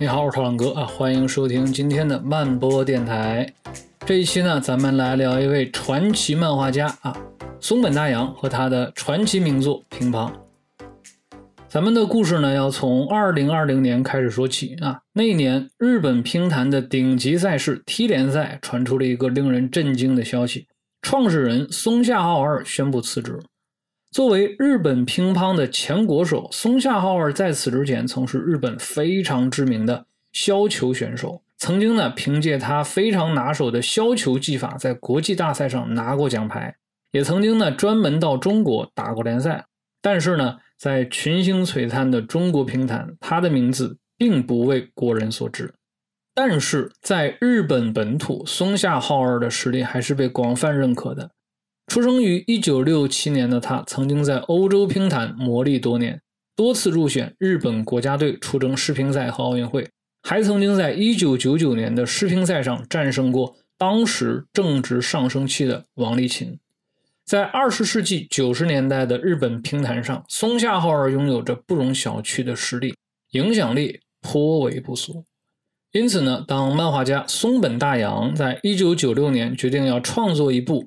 你好，我是涛哥啊，欢迎收听今天的慢播电台。这一期呢，咱们来聊一位传奇漫画家啊，松本大洋和他的传奇名作《乒乓》。咱们的故事呢，要从二零二零年开始说起啊。那一年，日本乒坛的顶级赛事 T 联赛传出了一个令人震惊的消息：创始人松下浩二宣布辞职。作为日本乒乓的前国手，松下浩二在此之前曾是日本非常知名的削球选手，曾经呢凭借他非常拿手的削球技法，在国际大赛上拿过奖牌，也曾经呢专门到中国打过联赛。但是呢。在群星璀璨的中国乒坛，他的名字并不为国人所知。但是在日本本土，松下浩二的实力还是被广泛认可的。出生于1967年的他，曾经在欧洲乒坛磨砺多年，多次入选日本国家队出征世乒赛和奥运会，还曾经在1999年的世乒赛上战胜过当时正值上升期的王励勤。在二十世纪九十年代的日本乒坛上，松下浩二拥有着不容小觑的实力，影响力颇为不俗。因此呢，当漫画家松本大洋在一九九六年决定要创作一部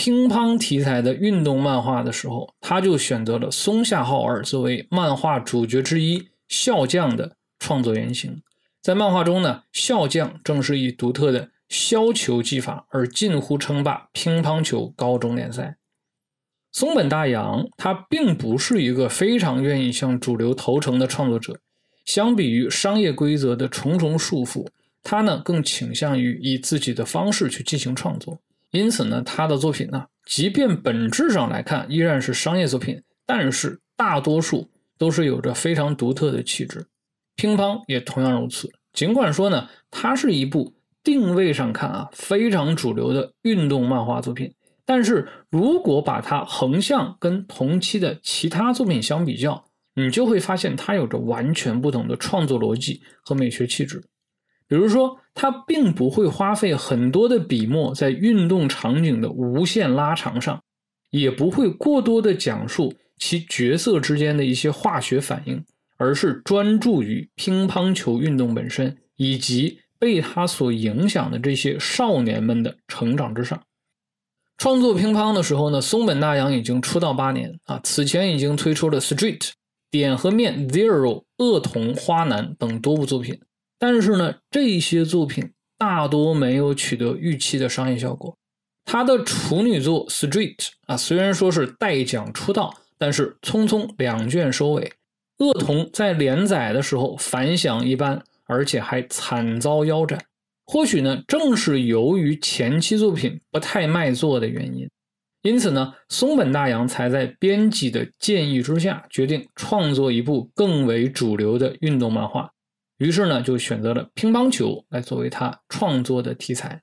乒乓题材的运动漫画的时候，他就选择了松下浩二作为漫画主角之一笑将的创作原型。在漫画中呢，笑将正是以独特的削球技法而近乎称霸乒乓球高中联赛。松本大洋他并不是一个非常愿意向主流投诚的创作者，相比于商业规则的重重束缚，他呢更倾向于以自己的方式去进行创作。因此呢，他的作品呢，即便本质上来看依然是商业作品，但是大多数都是有着非常独特的气质。乒乓也同样如此。尽管说呢，它是一部定位上看啊非常主流的运动漫画作品。但是如果把它横向跟同期的其他作品相比较，你就会发现它有着完全不同的创作逻辑和美学气质。比如说，他并不会花费很多的笔墨在运动场景的无限拉长上，也不会过多的讲述其角色之间的一些化学反应，而是专注于乒乓球运动本身以及被他所影响的这些少年们的成长之上。创作乒乓的时候呢，松本大洋已经出道八年啊，此前已经推出了《Street》、《点和面》、《Zero》、《恶童》、《花男》等多部作品，但是呢，这些作品大多没有取得预期的商业效果。他的处女作《Street》啊，虽然说是带奖出道，但是匆匆两卷收尾。《恶童》在连载的时候反响一般，而且还惨遭腰斩。或许呢，正是由于前期作品不太卖座的原因，因此呢，松本大洋才在编辑的建议之下，决定创作一部更为主流的运动漫画。于是呢，就选择了乒乓球来作为他创作的题材。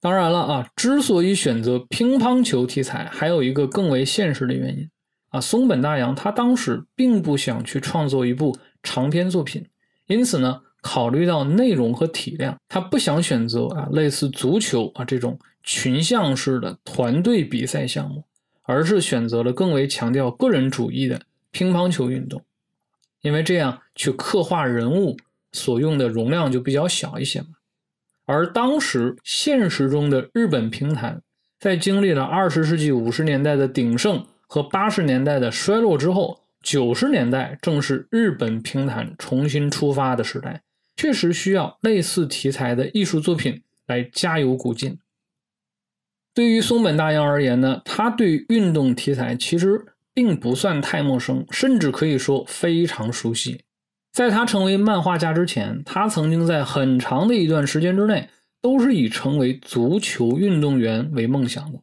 当然了啊，之所以选择乒乓球题材，还有一个更为现实的原因啊，松本大洋他当时并不想去创作一部长篇作品，因此呢。考虑到内容和体量，他不想选择啊类似足球啊这种群像式的团队比赛项目，而是选择了更为强调个人主义的乒乓球运动，因为这样去刻画人物所用的容量就比较小一些嘛。而当时现实中的日本平坛，在经历了二十世纪五十年代的鼎盛和八十年代的衰落之后，九十年代正是日本平坛重新出发的时代。确实需要类似题材的艺术作品来加油鼓劲。对于松本大洋而言呢，他对运动题材其实并不算太陌生，甚至可以说非常熟悉。在他成为漫画家之前，他曾经在很长的一段时间之内都是以成为足球运动员为梦想的，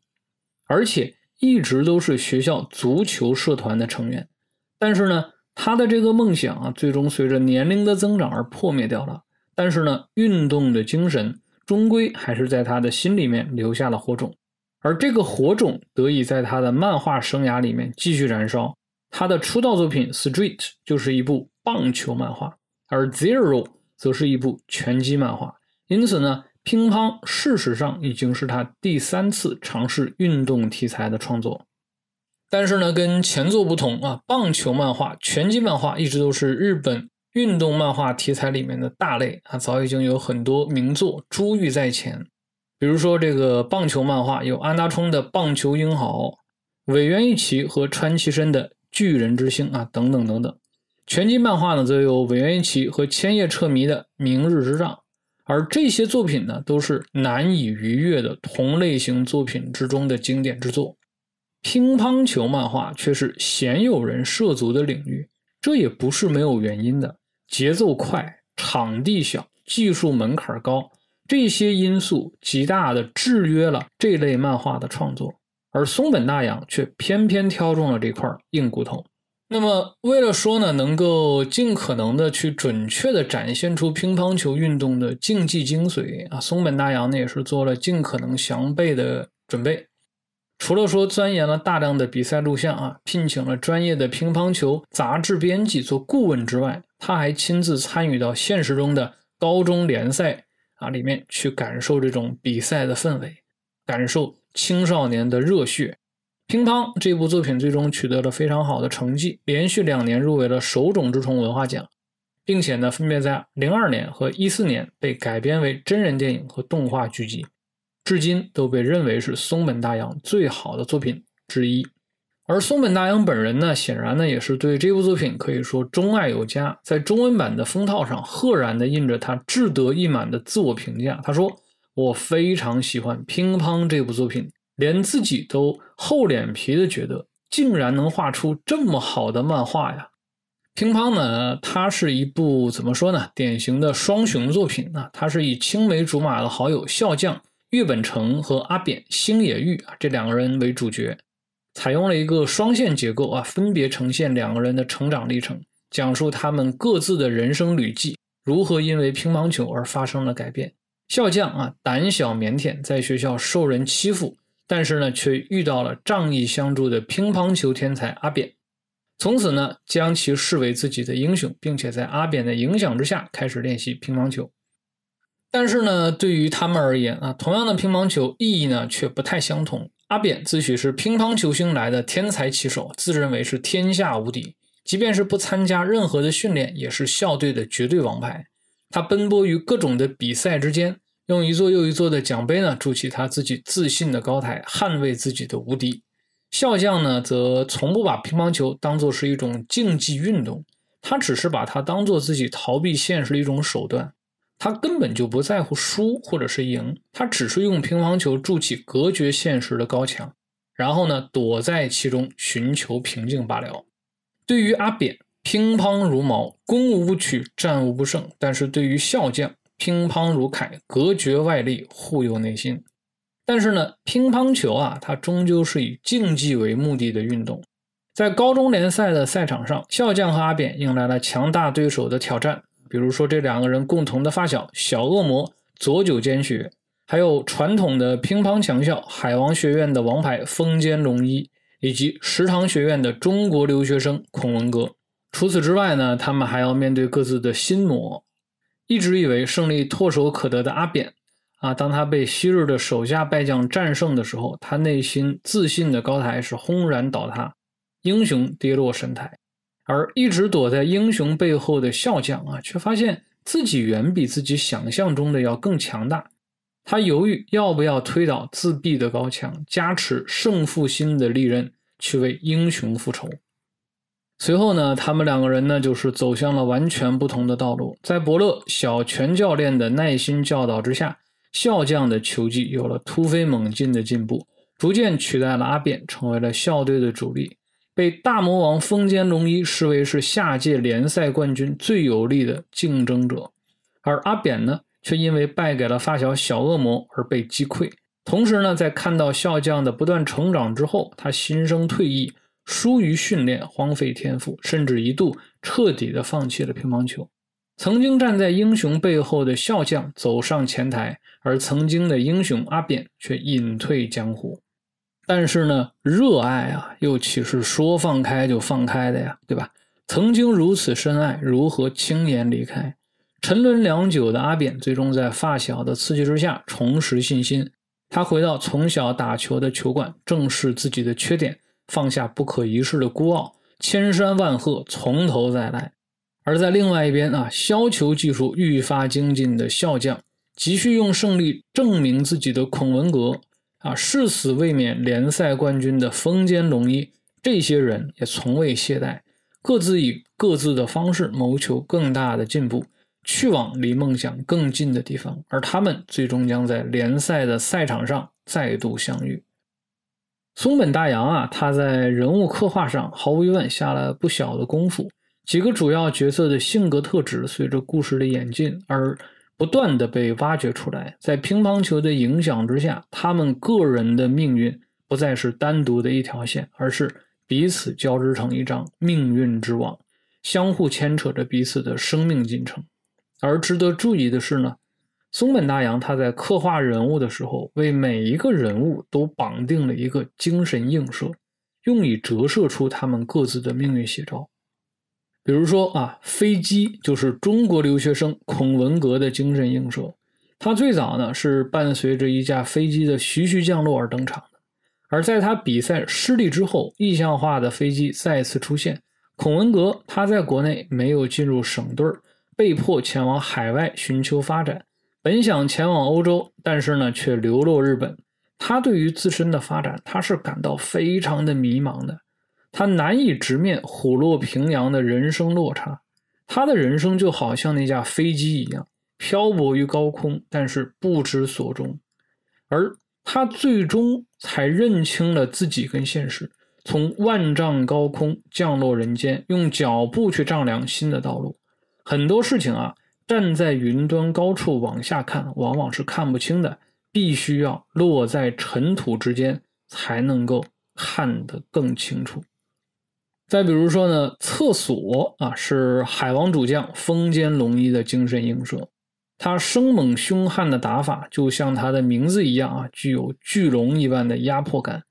而且一直都是学校足球社团的成员。但是呢。他的这个梦想啊，最终随着年龄的增长而破灭掉了。但是呢，运动的精神终归还是在他的心里面留下了火种，而这个火种得以在他的漫画生涯里面继续燃烧。他的出道作品《Street》就是一部棒球漫画，而《Zero》则是一部拳击漫画。因此呢，乒乓事实上已经是他第三次尝试运动题材的创作。但是呢，跟前作不同啊，棒球漫画、拳击漫画一直都是日本运动漫画题材里面的大类啊，早已经有很多名作珠玉在前。比如说这个棒球漫画，有安达充的《棒球英豪》，尾原一奇和川崎伸的《巨人之星》啊，等等等等。拳击漫画呢，则有尾原一奇和千叶彻弥的《明日之杖》。而这些作品呢，都是难以逾越的同类型作品之中的经典之作。乒乓球漫画却是鲜有人涉足的领域，这也不是没有原因的。节奏快，场地小，技术门槛高，这些因素极大的制约了这类漫画的创作。而松本大洋却偏偏挑中了这块硬骨头。那么，为了说呢，能够尽可能的去准确的展现出乒乓球运动的竞技精髓啊，松本大洋呢也是做了尽可能详备的准备。除了说钻研了大量的比赛录像啊，聘请了专业的乒乓球杂志编辑做顾问之外，他还亲自参与到现实中的高中联赛啊里面去感受这种比赛的氛围，感受青少年的热血。乒乓这部作品最终取得了非常好的成绩，连续两年入围了手冢治虫文化奖，并且呢，分别在零二年和一四年被改编为真人电影和动画剧集，至今都被认为是松本大洋最好的作品之一。而松本大洋本人呢，显然呢也是对这部作品可以说钟爱有加，在中文版的封套上赫然的印着他志得意满的自我评价。他说：“我非常喜欢乒乓这部作品。”连自己都厚脸皮的觉得，竟然能画出这么好的漫画呀！乒乓呢，它是一部怎么说呢？典型的双雄作品啊，它是以青梅竹马的好友笑将岳本成和阿扁星野玉啊这两个人为主角，采用了一个双线结构啊，分别呈现两个人的成长历程，讲述他们各自的人生旅迹如何因为乒乓球而发生了改变。笑将啊，胆小腼腆，在学校受人欺负。但是呢，却遇到了仗义相助的乒乓球天才阿扁，从此呢，将其视为自己的英雄，并且在阿扁的影响之下开始练习乒乓球。但是呢，对于他们而言啊，同样的乒乓球意义呢，却不太相同。阿扁自诩是乒乓球星来的天才棋手，自认为是天下无敌，即便是不参加任何的训练，也是校队的绝对王牌。他奔波于各种的比赛之间。用一座又一座的奖杯呢，筑起他自己自信的高台，捍卫自己的无敌。笑将呢，则从不把乒乓球当作是一种竞技运动，他只是把它当做自己逃避现实的一种手段。他根本就不在乎输或者是赢，他只是用乒乓球筑起隔绝现实的高墙，然后呢，躲在其中寻求平静罢了。对于阿扁，乒乓如矛，攻无不取，战无不胜；但是对于笑将，乒乓如铠，隔绝外力，护佑内心。但是呢，乒乓球啊，它终究是以竞技为目的的运动。在高中联赛的赛场上，笑将和阿扁迎来了强大对手的挑战，比如说这两个人共同的发小小恶魔佐久间学，还有传统的乒乓强校海王学院的王牌风间龙一，以及食堂学院的中国留学生孔文革。除此之外呢，他们还要面对各自的心魔。一直以为胜利唾手可得的阿扁啊，当他被昔日的手下败将战胜的时候，他内心自信的高台是轰然倒塌，英雄跌落神台。而一直躲在英雄背后的笑将啊，却发现自己远比自己想象中的要更强大。他犹豫要不要推倒自闭的高墙，加持胜负心的利刃，去为英雄复仇。随后呢，他们两个人呢，就是走向了完全不同的道路。在伯乐小泉教练的耐心教导之下，笑将的球技有了突飞猛进的进步，逐渐取代了阿扁，成为了校队的主力，被大魔王风间龙一视为是下届联赛冠军最有力的竞争者。而阿扁呢，却因为败给了发小小恶魔而被击溃。同时呢，在看到笑将的不断成长之后，他心生退意。疏于训练，荒废天赋，甚至一度彻底的放弃了乒乓球。曾经站在英雄背后的笑将走上前台，而曾经的英雄阿扁却隐退江湖。但是呢，热爱啊，又岂是说放开就放开的呀？对吧？曾经如此深爱，如何轻言离开？沉沦良久的阿扁，最终在发小的刺激之下重拾信心。他回到从小打球的球馆，正视自己的缺点。放下不可一世的孤傲，千山万壑从头再来。而在另外一边啊，削球技术愈发精进的笑将，急需用胜利证明自己的孔文革啊，誓死卫冕联赛冠军的丰间龙一，这些人也从未懈怠，各自以各自的方式谋求更大的进步。去往离梦想更近的地方，而他们最终将在联赛的赛场上再度相遇。松本大洋啊，他在人物刻画上毫无疑问下了不小的功夫。几个主要角色的性格特质随着故事的演进而不断的被挖掘出来。在乒乓球的影响之下，他们个人的命运不再是单独的一条线，而是彼此交织成一张命运之网，相互牵扯着彼此的生命进程。而值得注意的是呢，松本大洋他在刻画人物的时候，为每一个人物都绑定了一个精神映射，用以折射出他们各自的命运写照。比如说啊，飞机就是中国留学生孔文革的精神映射，他最早呢是伴随着一架飞机的徐徐降落而登场的。而在他比赛失利之后，意象化的飞机再次出现。孔文革他在国内没有进入省队儿。被迫前往海外寻求发展，本想前往欧洲，但是呢，却流落日本。他对于自身的发展，他是感到非常的迷茫的。他难以直面虎落平阳的人生落差。他的人生就好像那架飞机一样，漂泊于高空，但是不知所终。而他最终才认清了自己跟现实，从万丈高空降落人间，用脚步去丈量新的道路。很多事情啊，站在云端高处往下看，往往是看不清的，必须要落在尘土之间，才能够看得更清楚。再比如说呢，厕所啊，是海王主将风间龙一的精神映射。他生猛凶悍的打法，就像他的名字一样啊，具有巨龙一般的压迫感。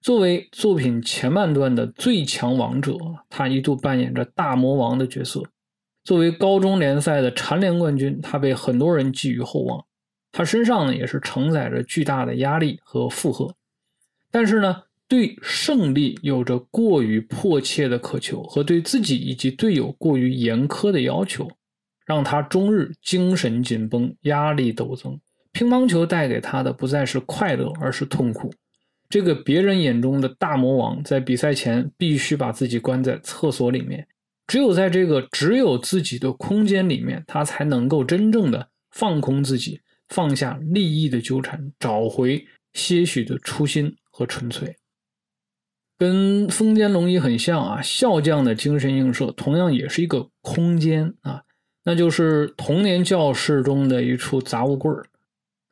作为作品前半段的最强王者，他一度扮演着大魔王的角色。作为高中联赛的蝉联冠军，他被很多人寄予厚望。他身上呢也是承载着巨大的压力和负荷，但是呢，对胜利有着过于迫切的渴求和对自己以及队友过于严苛的要求，让他终日精神紧绷，压力陡增。乒乓球带给他的不再是快乐，而是痛苦。这个别人眼中的大魔王，在比赛前必须把自己关在厕所里面。只有在这个只有自己的空间里面，他才能够真正的放空自己，放下利益的纠缠，找回些许的初心和纯粹。跟风间龙一很像啊，笑匠的精神映射同样也是一个空间啊，那就是童年教室中的一处杂物柜儿。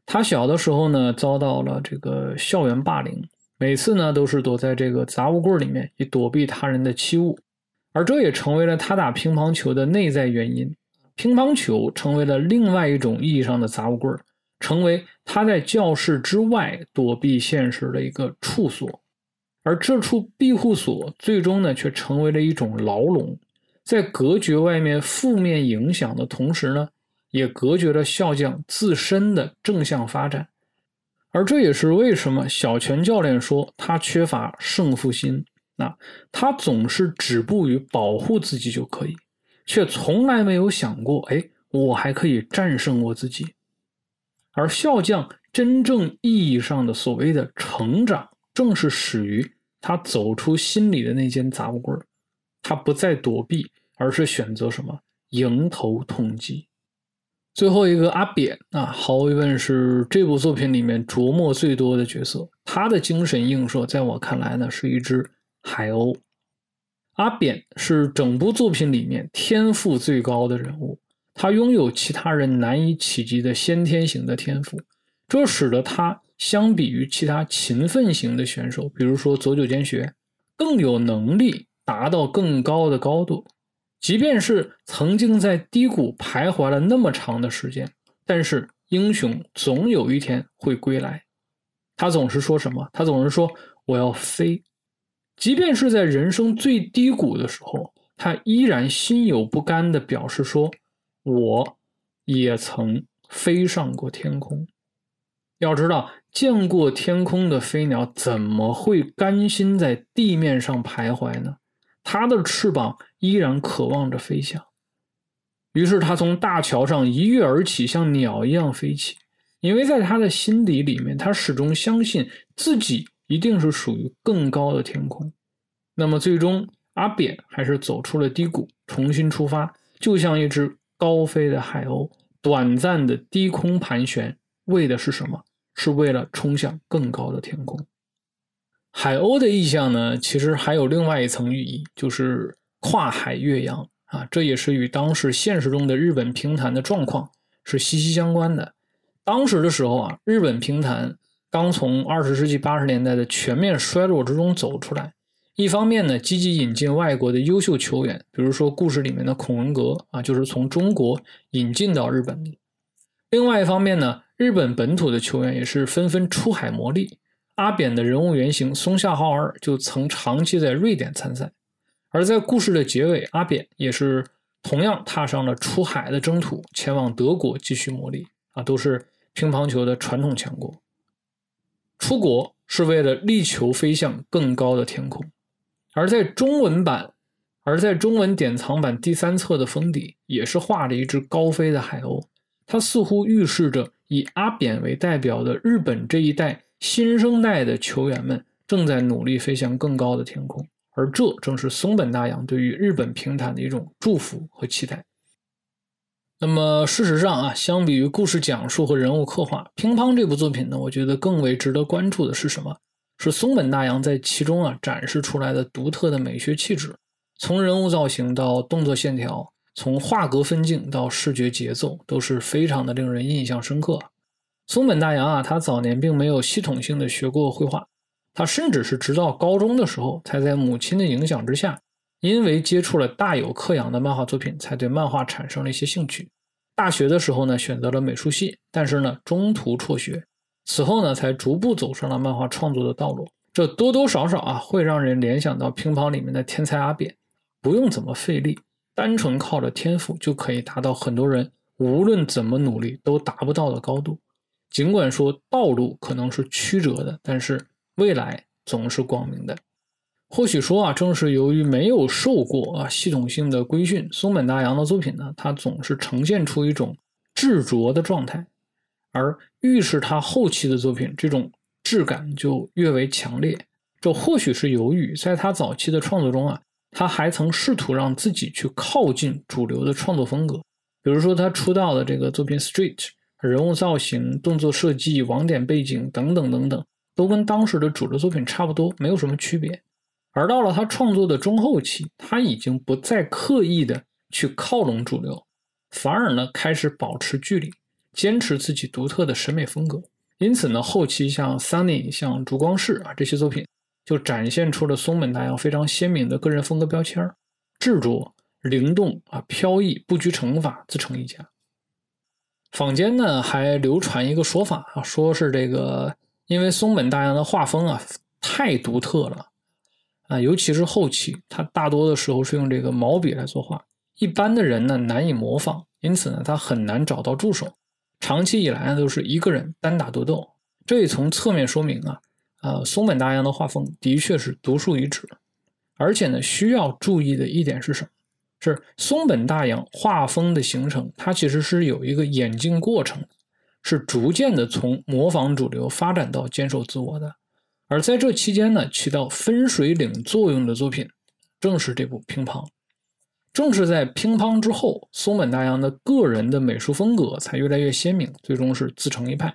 他小的时候呢，遭到了这个校园霸凌，每次呢都是躲在这个杂物柜里面，以躲避他人的欺侮。而这也成为了他打乒乓球的内在原因，乒乓球成为了另外一种意义上的杂物柜成为他在教室之外躲避现实的一个处所，而这处庇护所最终呢，却成为了一种牢笼，在隔绝外面负面影响的同时呢，也隔绝了笑将自身的正向发展，而这也是为什么小泉教练说他缺乏胜负心。那他总是止步于保护自己就可以，却从来没有想过，哎，我还可以战胜我自己。而笑匠真正意义上的所谓的成长，正是始于他走出心里的那间杂物柜他不再躲避，而是选择什么迎头痛击。最后一个阿扁啊，毫无疑问是这部作品里面琢磨最多的角色。他的精神映射，在我看来呢，是一只。海鸥阿扁是整部作品里面天赋最高的人物，他拥有其他人难以企及的先天型的天赋，这使得他相比于其他勤奋型的选手，比如说佐久间学，更有能力达到更高的高度。即便是曾经在低谷徘徊了那么长的时间，但是英雄总有一天会归来。他总是说什么？他总是说我要飞。即便是在人生最低谷的时候，他依然心有不甘地表示说：“我也曾飞上过天空。”要知道，见过天空的飞鸟怎么会甘心在地面上徘徊呢？它的翅膀依然渴望着飞翔。于是他从大桥上一跃而起，像鸟一样飞起。因为在他的心底里面，他始终相信自己一定是属于更高的天空。那么最终，阿扁还是走出了低谷，重新出发，就像一只高飞的海鸥，短暂的低空盘旋，为的是什么？是为了冲向更高的天空。海鸥的意象呢，其实还有另外一层寓意，就是跨海越洋啊，这也是与当时现实中的日本平潭的状况是息息相关的。当时的时候啊，日本平潭刚从二十世纪八十年代的全面衰落之中走出来。一方面呢，积极引进外国的优秀球员，比如说故事里面的孔文革啊，就是从中国引进到日本的。另外一方面呢，日本本土的球员也是纷纷出海磨砺。阿扁的人物原型松下浩二就曾长期在瑞典参赛。而在故事的结尾，阿扁也是同样踏上了出海的征途，前往德国继续磨砺啊，都是。乒乓球的传统强国，出国是为了力求飞向更高的天空，而在中文版，而在中文典藏版第三册的封底也是画着一只高飞的海鸥，它似乎预示着以阿扁为代表的日本这一代新生代的球员们正在努力飞向更高的天空，而这正是松本大洋对于日本平坦的一种祝福和期待。那么，事实上啊，相比于故事讲述和人物刻画，《乒乓》这部作品呢，我觉得更为值得关注的是什么？是松本大洋在其中啊展示出来的独特的美学气质，从人物造型到动作线条，从画格分镜到视觉节奏，都是非常的令人印象深刻。松本大洋啊，他早年并没有系统性的学过绘画，他甚至是直到高中的时候，才在母亲的影响之下。因为接触了大有克洋的漫画作品，才对漫画产生了一些兴趣。大学的时候呢，选择了美术系，但是呢，中途辍学。此后呢，才逐步走上了漫画创作的道路。这多多少少啊，会让人联想到乒乓里面的天才阿扁，不用怎么费力，单纯靠着天赋就可以达到很多人无论怎么努力都达不到的高度。尽管说道路可能是曲折的，但是未来总是光明的。或许说啊，正是由于没有受过啊系统性的规训，松本大洋的作品呢，他总是呈现出一种执着的状态，而愈是他后期的作品，这种质感就越为强烈。这或许是由于在他早期的创作中啊，他还曾试图让自己去靠近主流的创作风格，比如说他出道的这个作品《Street》，人物造型、动作设计、网点背景等等等等，都跟当时的主流作品差不多，没有什么区别。而到了他创作的中后期，他已经不再刻意的去靠拢主流，反而呢开始保持距离，坚持自己独特的审美风格。因此呢，后期像 Sunny、像烛光室啊这些作品，就展现出了松本大洋非常鲜明的个人风格标签执着、灵动啊、飘逸、不拘成法，自成一家。坊间呢还流传一个说法啊，说是这个因为松本大洋的画风啊太独特了。啊，尤其是后期，他大多的时候是用这个毛笔来作画，一般的人呢难以模仿，因此呢，他很难找到助手。长期以来呢，都是一个人单打独斗。这也从侧面说明啊，呃，松本大洋的画风的确是独树一帜。而且呢，需要注意的一点是什么？是松本大洋画风的形成，它其实是有一个演进过程，是逐渐的从模仿主流发展到坚守自我的。而在这期间呢，起到分水岭作用的作品，正是这部《乒乓》。正是在《乒乓》之后，松本大洋的个人的美术风格才越来越鲜明，最终是自成一派。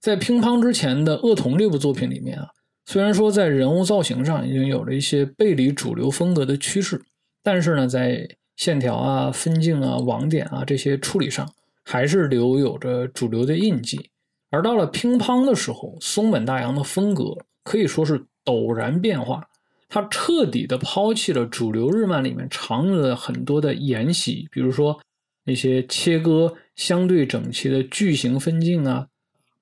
在《乒乓》之前的《恶童》这部作品里面啊，虽然说在人物造型上已经有了一些背离主流风格的趋势，但是呢，在线条啊、分镜啊、网点啊这些处理上，还是留有着主流的印记。而到了乒乓的时候，松本大洋的风格可以说是陡然变化，他彻底的抛弃了主流日漫里面常用的很多的沿袭，比如说那些切割相对整齐的巨型分镜啊，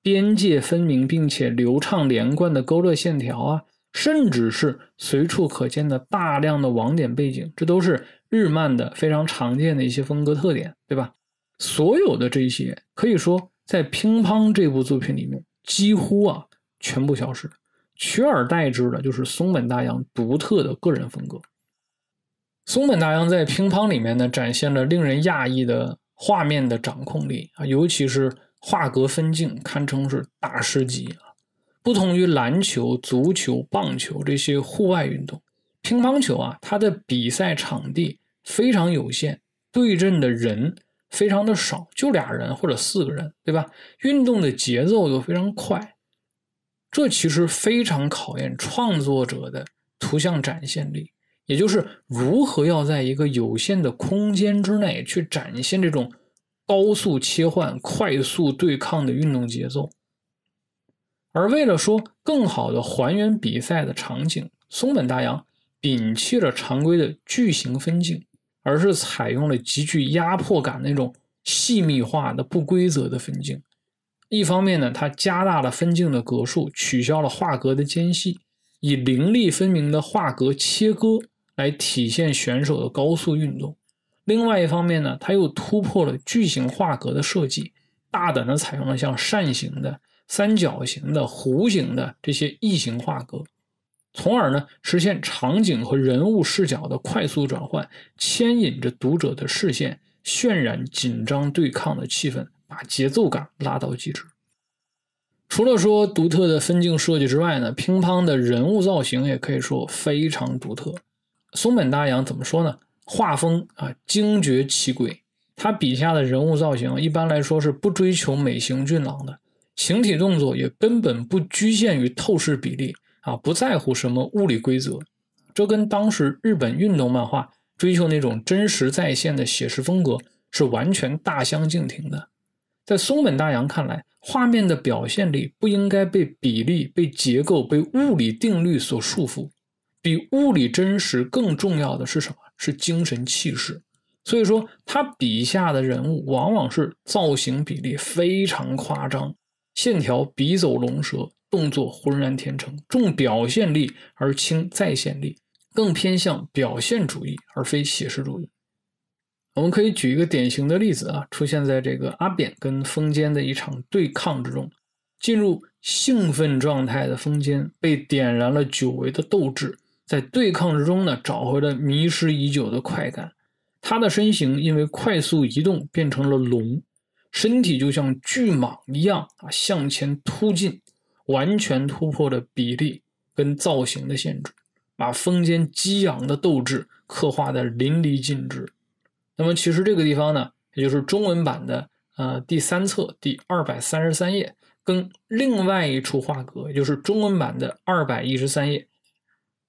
边界分明并且流畅连贯的勾勒线条啊，甚至是随处可见的大量的网点背景，这都是日漫的非常常见的一些风格特点，对吧？所有的这些可以说。在《乒乓》这部作品里面，几乎啊全部消失，取而代之的就是松本大洋独特的个人风格。松本大洋在乒乓里面呢，展现了令人讶异的画面的掌控力啊，尤其是画格分镜，堪称是大师级啊。不同于篮球、足球、棒球这些户外运动，乒乓球啊，它的比赛场地非常有限，对阵的人非常的少，就俩人或者四个人，对吧？运动的节奏又非常快。这其实非常考验创作者的图像展现力，也就是如何要在一个有限的空间之内去展现这种高速切换、快速对抗的运动节奏。而为了说更好的还原比赛的场景，松本大洋摒弃了常规的巨型分镜，而是采用了极具压迫感那种细密化的不规则的分镜。一方面呢，它加大了分镜的格数，取消了画格的间隙，以凌厉分明的画格切割来体现选手的高速运动。另外一方面呢，它又突破了巨型画格的设计，大胆的采用了像扇形的、三角形的、弧形的这些异形画格，从而呢实现场景和人物视角的快速转换，牵引着读者的视线，渲染紧张对抗的气氛。把节奏感拉到极致。除了说独特的分镜设计之外呢，乒乓的人物造型也可以说非常独特。松本大洋怎么说呢？画风啊，精绝奇诡。他笔下的人物造型一般来说是不追求美型俊朗的，形体动作也根本不局限于透视比例啊，不在乎什么物理规则。这跟当时日本运动漫画追求那种真实再现的写实风格是完全大相径庭的。在松本大洋看来，画面的表现力不应该被比例、被结构、被物理定律所束缚。比物理真实更重要的是什么？是精神气势。所以说，他笔下的人物往往是造型比例非常夸张，线条笔走龙蛇，动作浑然天成，重表现力而轻再现力，更偏向表现主义而非写实主义。我们可以举一个典型的例子啊，出现在这个阿扁跟风间的一场对抗之中，进入兴奋状态的风间被点燃了久违的斗志，在对抗之中呢，找回了迷失已久的快感。他的身形因为快速移动变成了龙，身体就像巨蟒一样啊向前突进，完全突破了比例跟造型的限制，把风间激昂的斗志刻画的淋漓尽致。那么其实这个地方呢，也就是中文版的呃第三册第二百三十三页，跟另外一处画格，也就是中文版的二百一十三页，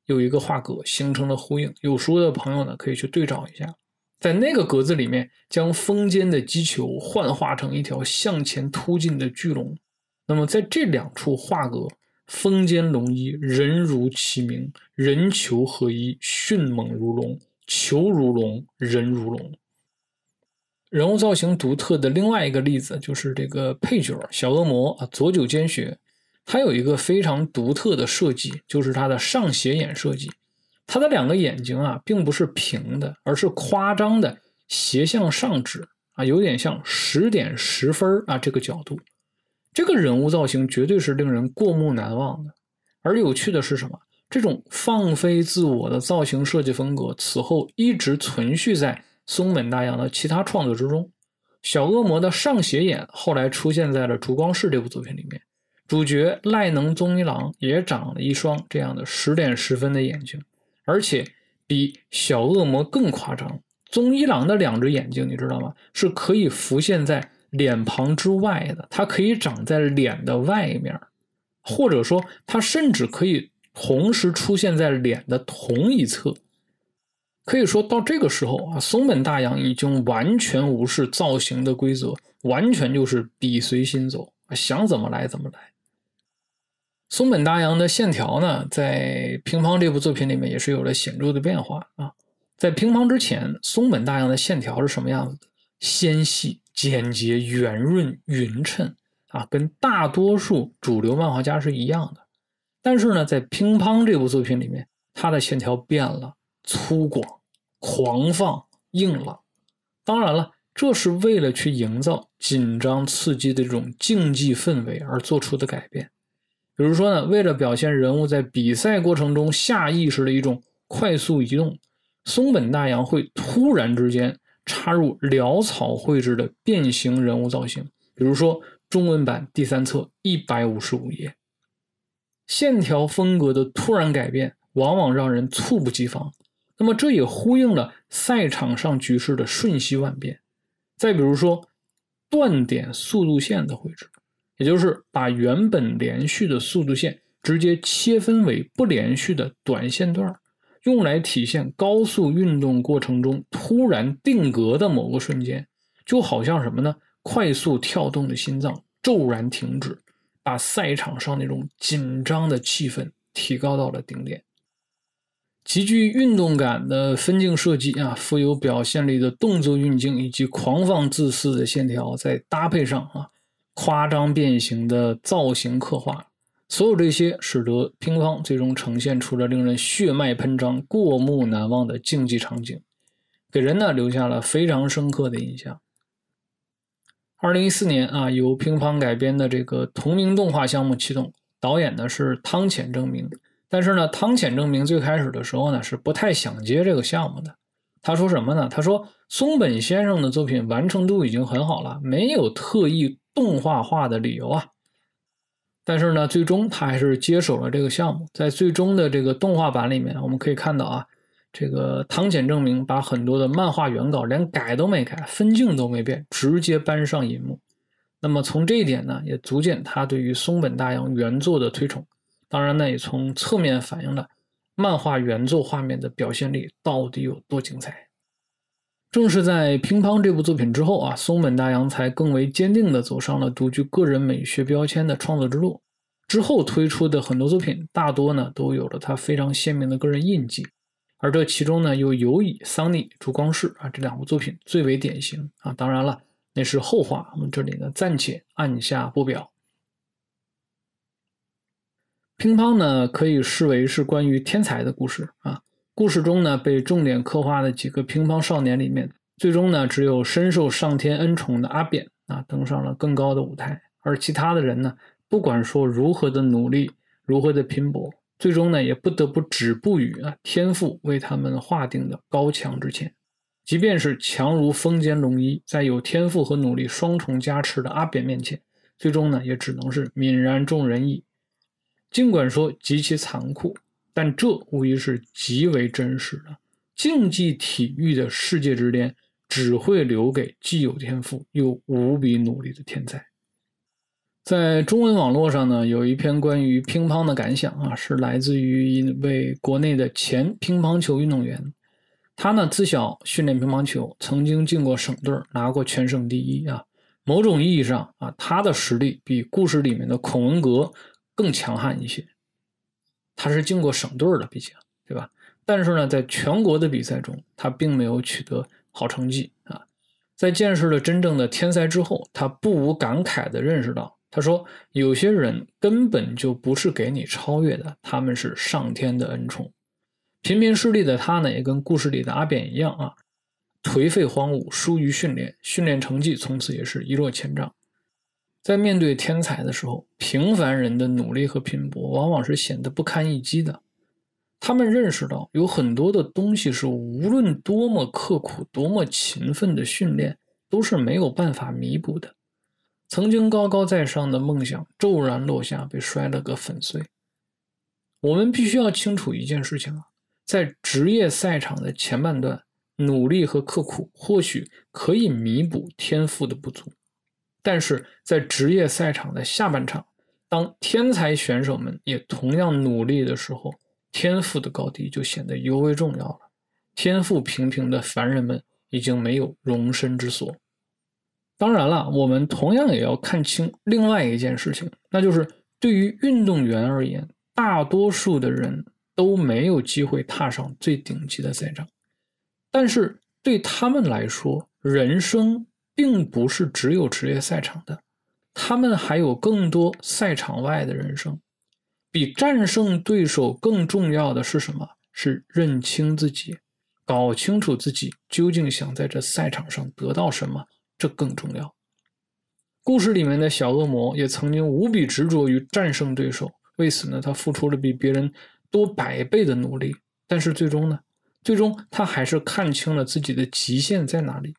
有一个画格形成了呼应。有书的朋友呢，可以去对照一下，在那个格子里面，将风间的击球幻化成一条向前突进的巨龙。那么在这两处画格，风间龙一人如其名，人球合一，迅猛如龙，球如龙，人如龙。人物造型独特的另外一个例子就是这个配角小恶魔啊，佐久间学，他有一个非常独特的设计，就是他的上斜眼设计。他的两个眼睛啊，并不是平的，而是夸张的斜向上指啊，有点像十点十分啊这个角度。这个人物造型绝对是令人过目难忘的。而有趣的是什么？这种放飞自我的造型设计风格，此后一直存续在。松本大洋的其他创作之中，小恶魔的上斜眼后来出现在了《烛光室》这部作品里面。主角赖能宗一郎也长了一双这样的十点十分的眼睛，而且比小恶魔更夸张。宗一郎的两只眼睛，你知道吗？是可以浮现在脸庞之外的，它可以长在脸的外面，或者说，它甚至可以同时出现在脸的同一侧。可以说到这个时候啊，松本大洋已经完全无视造型的规则，完全就是笔随心走，想怎么来怎么来。松本大洋的线条呢，在《乒乓》这部作品里面也是有了显著的变化啊。在《乒乓》之前，松本大洋的线条是什么样子的？纤细、简洁、圆润、匀称啊，跟大多数主流漫画家是一样的。但是呢，在《乒乓》这部作品里面，它的线条变了，粗犷。狂放硬朗，当然了，这是为了去营造紧张刺激的这种竞技氛围而做出的改变。比如说呢，为了表现人物在比赛过程中下意识的一种快速移动，松本大洋会突然之间插入潦草绘制的变形人物造型，比如说中文版第三册一百五十五页，线条风格的突然改变，往往让人猝不及防。那么这也呼应了赛场上局势的瞬息万变。再比如说断点速度线的绘制，也就是把原本连续的速度线直接切分为不连续的短线段，用来体现高速运动过程中突然定格的某个瞬间，就好像什么呢？快速跳动的心脏骤然停止。把赛场上那种紧张的气氛提高到了顶点，极具运动感的分镜设计啊，富有表现力的动作运镜以及狂放自私的线条，再搭配上啊夸张变形的造型刻画，所有这些使得乒乓最终呈现出了令人血脉喷张、过目难忘的竞技场景，给人呢留下了非常深刻的印象。二零一四年啊，由乒乓改编的这个同名动画项目启动，导演呢是汤浅正明。但是呢，汤浅正明最开始的时候呢是不太想接这个项目的。他说什么呢？他说松本先生的作品完成度已经很好了，没有特意动画化的理由啊。但是呢，最终他还是接手了这个项目。在最终的这个动画版里面，我们可以看到啊。这个汤浅证明把很多的漫画原稿连改都没改，分镜都没变，直接搬上银幕。那么从这一点呢，也足见他对于松本大洋原作的推崇。当然呢，也从侧面反映了漫画原作画面的表现力到底有多精彩。正是在《乒乓》这部作品之后啊，松本大洋才更为坚定地走上了独具个人美学标签的创作之路。之后推出的很多作品，大多呢都有了他非常鲜明的个人印记。而这其中呢，又尤以《桑尼》《烛光室》啊这两部作品最为典型啊。当然了，那是后话，我们这里呢暂且按下不表。乒乓呢，可以视为是关于天才的故事啊。故事中呢，被重点刻画的几个乒乓少年里面，最终呢，只有深受上天恩宠的阿扁啊登上了更高的舞台，而其他的人呢，不管说如何的努力，如何的拼搏。最终呢，也不得不止步于啊天赋为他们划定的高墙之前。即便是强如风间龙一，在有天赋和努力双重加持的阿扁面前，最终呢，也只能是泯然众人矣。尽管说极其残酷，但这无疑是极为真实的。竞技体育的世界之巅，只会留给既有天赋又无比努力的天才。在中文网络上呢，有一篇关于乒乓的感想啊，是来自于一位国内的前乒乓球运动员。他呢自小训练乒乓球，曾经进过省队，拿过全省第一啊。某种意义上啊，他的实力比故事里面的孔文革更强悍一些。他是进过省队的，毕竟对吧？但是呢，在全国的比赛中，他并没有取得好成绩啊。在见识了真正的天才之后，他不无感慨地认识到。他说：“有些人根本就不是给你超越的，他们是上天的恩宠。频频失利的他呢，也跟故事里的阿扁一样啊，颓废荒芜，疏于训练，训练成绩从此也是一落千丈。在面对天才的时候，平凡人的努力和拼搏往往是显得不堪一击的。他们认识到，有很多的东西是无论多么刻苦、多么勤奋的训练，都是没有办法弥补的。”曾经高高在上的梦想骤然落下，被摔了个粉碎。我们必须要清楚一件事情啊，在职业赛场的前半段，努力和刻苦或许可以弥补天赋的不足，但是在职业赛场的下半场，当天才选手们也同样努力的时候，天赋的高低就显得尤为重要了。天赋平平的凡人们已经没有容身之所。当然了，我们同样也要看清另外一件事情，那就是对于运动员而言，大多数的人都没有机会踏上最顶级的赛场。但是对他们来说，人生并不是只有职业赛场的，他们还有更多赛场外的人生。比战胜对手更重要的是什么？是认清自己，搞清楚自己究竟想在这赛场上得到什么。这更重要。故事里面的小恶魔也曾经无比执着于战胜对手，为此呢，他付出了比别人多百倍的努力。但是最终呢，最终他还是看清了自己的极限在哪里，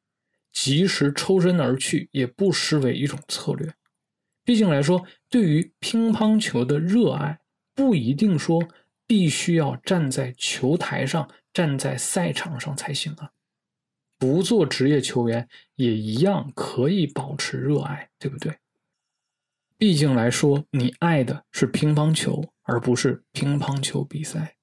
及时抽身而去，也不失为一种策略。毕竟来说，对于乒乓球的热爱，不一定说必须要站在球台上、站在赛场上才行啊。不做职业球员也一样可以保持热爱，对不对？毕竟来说，你爱的是乒乓球，而不是乒乓球比赛。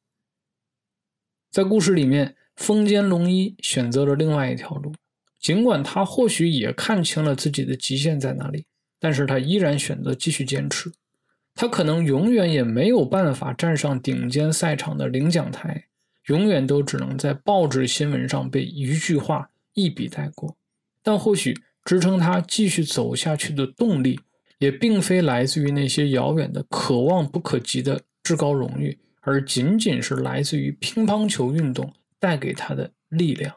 在故事里面，风间龙一选择了另外一条路，尽管他或许也看清了自己的极限在哪里，但是他依然选择继续坚持。他可能永远也没有办法站上顶尖赛场的领奖台。永远都只能在报纸新闻上被一句话一笔带过，但或许支撑他继续走下去的动力，也并非来自于那些遥远的、可望不可及的至高荣誉，而仅仅是来自于乒乓球运动带给他的力量。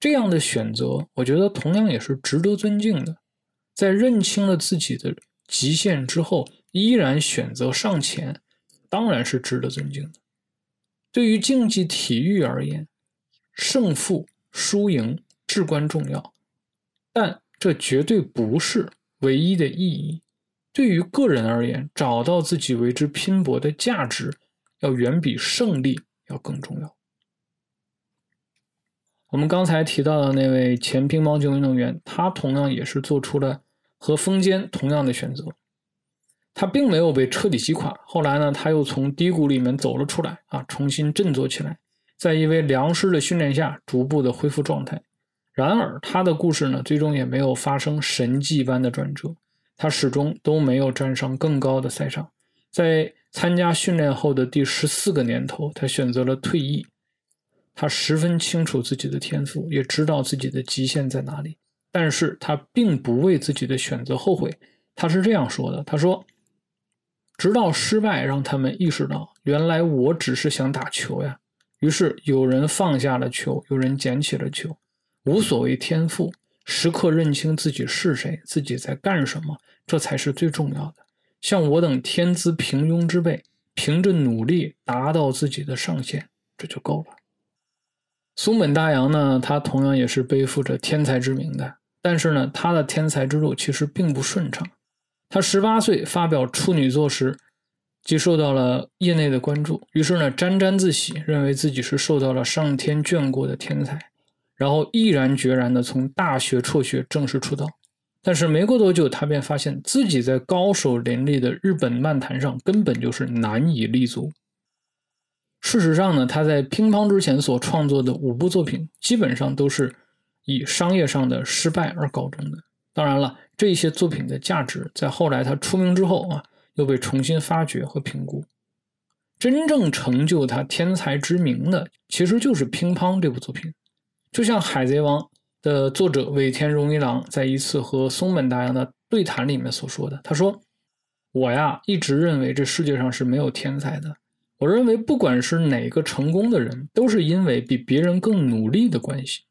这样的选择，我觉得同样也是值得尊敬的。在认清了自己的极限之后，依然选择上前，当然是值得尊敬的。对于竞技体育而言，胜负输赢至关重要，但这绝对不是唯一的意义。对于个人而言，找到自己为之拼搏的价值，要远比胜利要更重要。我们刚才提到的那位前乒乓球运动员，他同样也是做出了和风间同样的选择。他并没有被彻底击垮，后来呢，他又从低谷里面走了出来啊，重新振作起来，在一位良师的训练下，逐步的恢复状态。然而，他的故事呢，最终也没有发生神迹般的转折，他始终都没有站上更高的赛场。在参加训练后的第十四个年头，他选择了退役。他十分清楚自己的天赋，也知道自己的极限在哪里，但是他并不为自己的选择后悔。他是这样说的：“他说。”直到失败让他们意识到，原来我只是想打球呀。于是有人放下了球，有人捡起了球，无所谓天赋，时刻认清自己是谁，自己在干什么，这才是最重要的。像我等天资平庸之辈，凭着努力达到自己的上限，这就够了。松本大洋呢，他同样也是背负着天才之名的，但是呢，他的天才之路其实并不顺畅。他十八岁发表处女作时，即受到了业内的关注，于是呢沾沾自喜，认为自己是受到了上天眷顾的天才，然后毅然决然的从大学辍学正式出道。但是没过多久，他便发现自己在高手林立的日本漫坛上根本就是难以立足。事实上呢，他在乒乓之前所创作的五部作品，基本上都是以商业上的失败而告终的。当然了。这些作品的价值，在后来他出名之后啊，又被重新发掘和评估。真正成就他天才之名的，其实就是《乒乓》这部作品。就像《海贼王》的作者尾田荣一郎在一次和松本大洋的对谈里面所说的，他说：“我呀，一直认为这世界上是没有天才的。我认为，不管是哪个成功的人，都是因为比别人更努力的关系。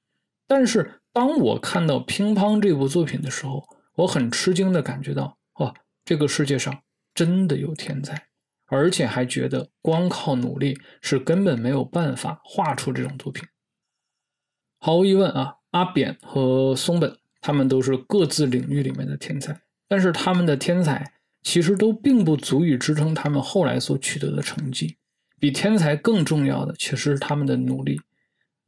但是，当我看到《乒乓》这部作品的时候，我很吃惊的感觉到，哇，这个世界上真的有天才，而且还觉得光靠努力是根本没有办法画出这种作品。毫无疑问啊，阿扁和松本他们都是各自领域里面的天才，但是他们的天才其实都并不足以支撑他们后来所取得的成绩。比天才更重要的，其实是他们的努力。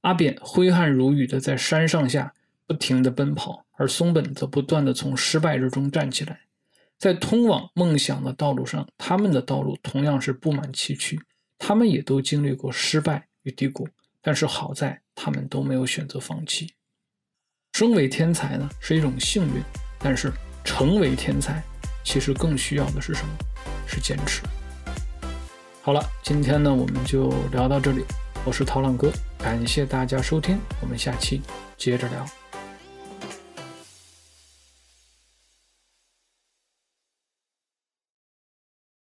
阿扁挥汗如雨的在山上下。不停地奔跑，而松本则不断地从失败之中站起来，在通往梦想的道路上，他们的道路同样是布满崎岖，他们也都经历过失败与低谷，但是好在他们都没有选择放弃。身为天才呢是一种幸运，但是成为天才其实更需要的是什么？是坚持。好了，今天呢我们就聊到这里，我是涛浪哥，感谢大家收听，我们下期接着聊。